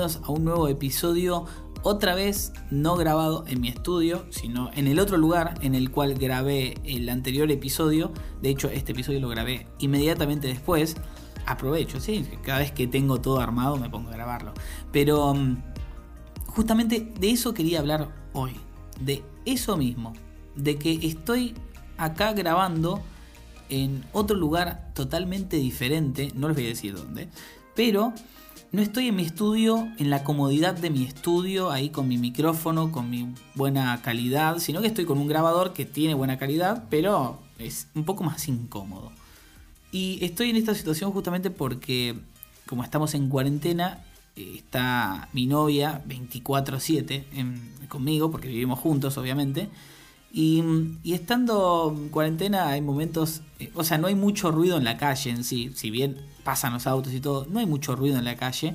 a un nuevo episodio, otra vez no grabado en mi estudio, sino en el otro lugar en el cual grabé el anterior episodio. De hecho, este episodio lo grabé inmediatamente después. Aprovecho, sí, cada vez que tengo todo armado me pongo a grabarlo. Pero mm, justamente de eso quería hablar hoy, de eso mismo, de que estoy acá grabando en otro lugar totalmente diferente, no les voy a decir dónde, pero no estoy en mi estudio, en la comodidad de mi estudio, ahí con mi micrófono, con mi buena calidad, sino que estoy con un grabador que tiene buena calidad, pero es un poco más incómodo. Y estoy en esta situación justamente porque, como estamos en cuarentena, está mi novia 24/7 conmigo, porque vivimos juntos, obviamente. Y, estando en cuarentena hay momentos, eh, o sea, no hay mucho ruido en la calle en sí, si bien pasan los autos y todo, no hay mucho ruido en la calle.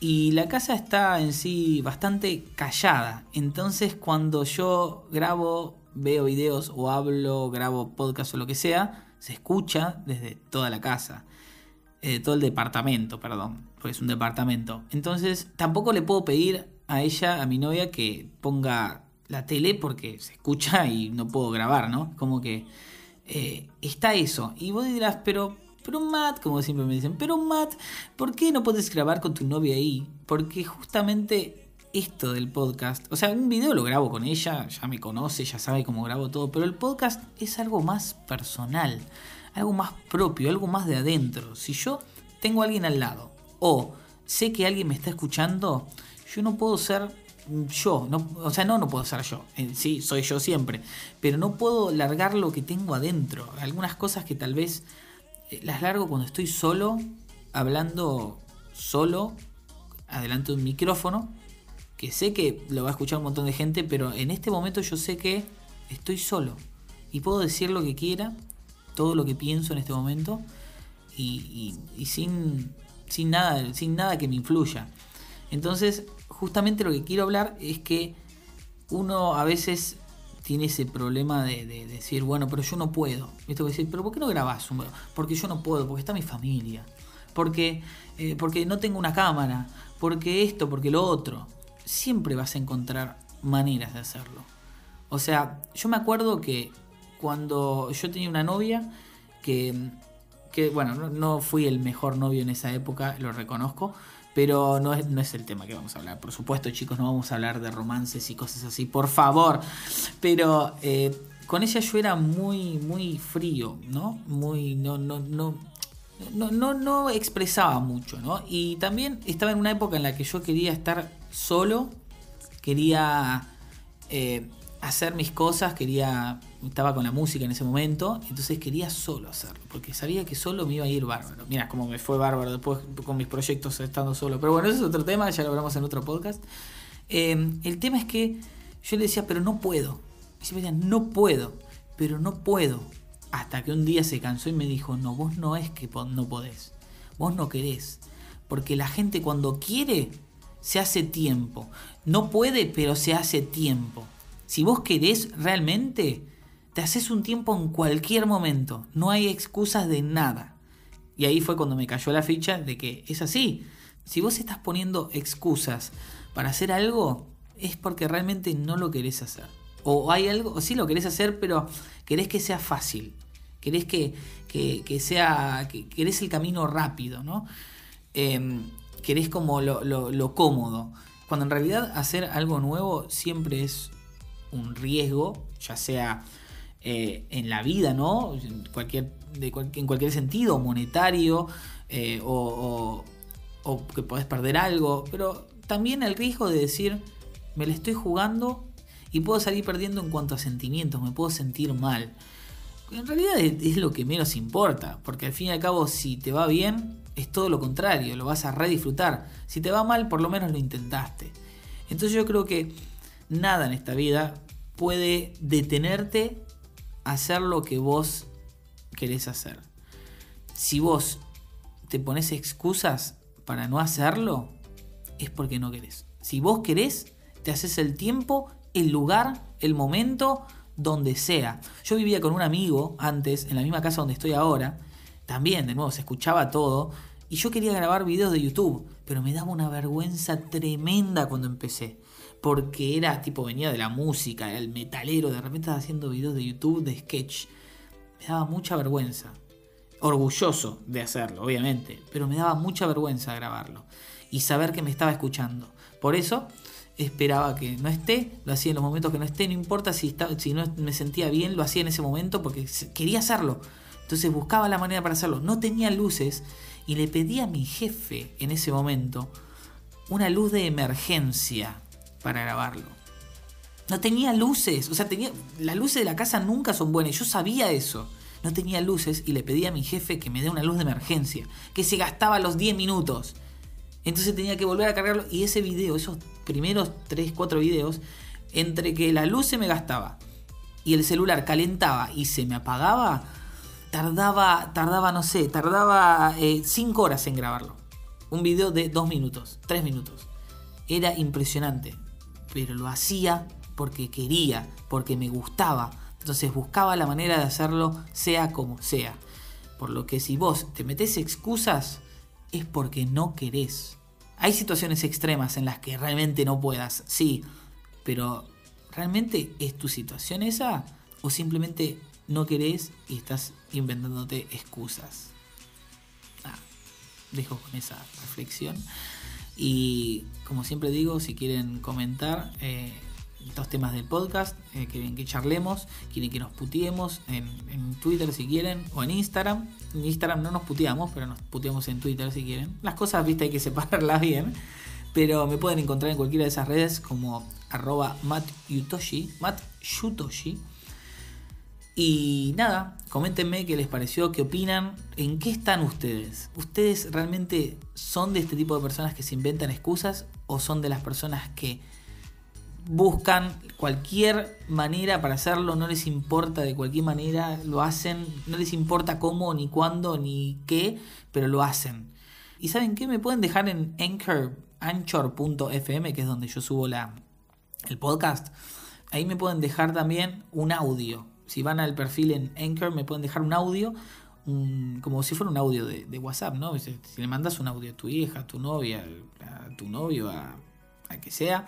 Y la casa está en sí bastante callada. Entonces cuando yo grabo, veo videos o hablo, grabo podcast o lo que sea, se escucha desde toda la casa. Eh, todo el departamento, perdón, porque es un departamento. Entonces tampoco le puedo pedir a ella, a mi novia, que ponga la tele porque se escucha y no puedo grabar, ¿no? Como que eh, está eso. Y vos dirás, pero pero Matt, como siempre me dicen, pero Matt, ¿por qué no puedes grabar con tu novia ahí? Porque justamente esto del podcast, o sea, un video lo grabo con ella, ya me conoce, ya sabe cómo grabo todo, pero el podcast es algo más personal, algo más propio, algo más de adentro. Si yo tengo a alguien al lado o sé que alguien me está escuchando, yo no puedo ser yo, no, o sea, no, no puedo ser yo, sí, soy yo siempre, pero no puedo largar lo que tengo adentro, algunas cosas que tal vez eh, las largo cuando estoy solo, hablando solo, adelante de un micrófono, que sé que lo va a escuchar un montón de gente, pero en este momento yo sé que estoy solo y puedo decir lo que quiera, todo lo que pienso en este momento y, sin, sin, nada, sin nada que me influya. Entonces, justamente lo que quiero hablar es que uno a veces tiene ese problema de, decir, bueno, pero yo no puedo. Esto decir, pero ¿por qué no grabás? Porque yo no puedo, porque está mi familia, porque, eh, porque no tengo una cámara, porque esto, porque lo otro. Siempre vas a encontrar maneras de hacerlo. O sea, yo me acuerdo que cuando yo tenía una novia que, que bueno, no fui el mejor novio en esa época, lo reconozco, pero no es, no es el tema que vamos a hablar. Por supuesto, chicos, no vamos a hablar de romances y cosas así, por favor. Pero eh, con ella yo era muy, muy frío, ¿no? Muy, no, no, no. No, no, no expresaba mucho, ¿no? Y también estaba en una época en la que yo quería estar solo, quería eh, hacer mis cosas, quería estaba con la música en ese momento, entonces quería solo hacerlo, porque sabía que solo me iba a ir bárbaro. Mira cómo me fue bárbaro después con mis proyectos estando solo. Pero bueno, ese es otro tema, ya lo hablamos en otro podcast. Eh, el tema es que yo le decía, pero no puedo. Y siempre decía, no puedo, pero no puedo. Hasta que un día se cansó y me dijo, no, vos no es que no podés, vos no querés. Porque la gente cuando quiere, se hace tiempo. No puede, pero se hace tiempo. Si vos querés realmente, te haces un tiempo en cualquier momento. No hay excusas de nada. Y ahí fue cuando me cayó la ficha de que es así. Si vos estás poniendo excusas para hacer algo, es porque realmente no lo querés hacer. O hay algo, o sí lo querés hacer, pero querés que sea fácil. Querés que, que, sea. Que, querés el camino rápido, ¿no? Em, querés como lo, lo cómodo. Cuando en realidad hacer algo nuevo siempre es un riesgo, ya sea eh, en la vida, ¿no? En cualquier, en cualquier sentido, monetario, eh, o, que podés perder algo, pero también el riesgo de decir, me la estoy jugando y puedo salir perdiendo en cuanto a sentimientos, me puedo sentir mal. En realidad es, lo que menos importa, porque al fin y al cabo si te va bien, es todo lo contrario, lo vas a redisfrutar. Si te va mal, por lo menos lo intentaste. Entonces yo creo que nada en esta vida puede detenerte hacer lo que vos querés hacer. Si vos te pones excusas para no hacerlo, es porque no querés. Si vos querés, te haces el tiempo, el lugar, el momento, donde sea. Yo vivía con un amigo antes, en la misma casa donde estoy ahora. También, de nuevo, se escuchaba todo. Y yo quería grabar videos de YouTube, pero me daba una vergüenza tremenda cuando empecé. Porque era tipo, venía de la música, era el metalero, de repente haciendo videos de YouTube de sketch. Me daba mucha vergüenza. Orgulloso de hacerlo, obviamente, pero me daba mucha vergüenza grabarlo. Y saber que me estaba escuchando. Por eso esperaba que no esté, lo hacía en los momentos que no esté, no importa si, si no me sentía bien, lo hacía en ese momento porque quería hacerlo. Entonces buscaba la manera para hacerlo. No tenía luces y le pedí a mi jefe en ese momento una luz de emergencia para grabarlo. No tenía luces, o sea, tenía las luces de la casa nunca son buenas, yo sabía eso. No tenía luces y le pedí a mi jefe que me dé una luz de emergencia, que se gastaba los 10 minutos. Entonces tenía que volver a cargarlo y ese video, esos primeros 3, 4 videos, entre que la luz se me gastaba y el celular calentaba y se me apagaba, tardaba, tardaba, no sé, tardaba 5 eh, horas en grabarlo. Un video de 2 minutos, 3 minutos. Era impresionante, pero lo hacía porque quería, porque me gustaba. Entonces buscaba la manera de hacerlo sea como sea. Por lo que si vos te metes excusas, es porque no querés. Hay situaciones extremas en las que realmente no puedas, sí, pero ¿realmente es tu situación esa? ¿O simplemente no querés y estás inventándote excusas? Ah, dejo con esa reflexión. Y como siempre digo, si quieren comentar, eh, temas del podcast, eh, quieren que charlemos, quieren que nos puteemos en, Twitter si quieren, o en Instagram. En Instagram no nos puteamos, pero nos puteamos en Twitter si quieren. Las cosas, viste, hay que separarlas bien. Pero me pueden encontrar en cualquiera de esas redes como arroba mattyutoshi. Y nada, coméntenme qué les pareció, qué opinan, en qué están ustedes. ¿Ustedes realmente son de este tipo de personas que se inventan excusas o son de las personas que buscan cualquier manera para hacerlo, no les importa de cualquier manera, lo hacen, no les importa cómo, ni cuándo, ni qué, pero lo hacen. ¿Y saben qué? Me pueden dejar en Anchor, anchor.fm, que es donde yo subo el podcast. Ahí me pueden dejar también un audio. Si van al perfil en Anchor, me pueden dejar un audio, como si fuera un audio de, WhatsApp, ¿no? Si, le mandas un audio a tu hija, a tu novia, a tu novio, a, a que sea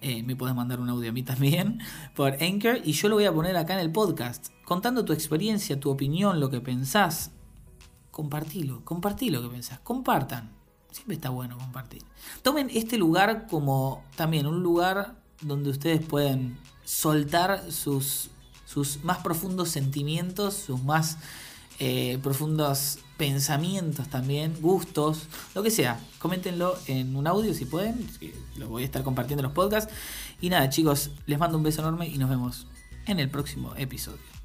eh, me puedes mandar un audio a mí también por Anchor y yo lo voy a poner acá en el podcast, contando tu experiencia, tu opinión, lo que pensás. Compartilo, compartí lo que pensás, compartan. Siempre está bueno compartir. Tomen este lugar como también un lugar donde ustedes pueden soltar sus, sus más profundos sentimientos, sus más eh, profundos pensamientos también, gustos, lo que sea. Coméntenlo en un audio si pueden, lo voy a estar compartiendo en los podcasts. Y nada chicos, les mando un beso enorme y nos vemos en el próximo episodio.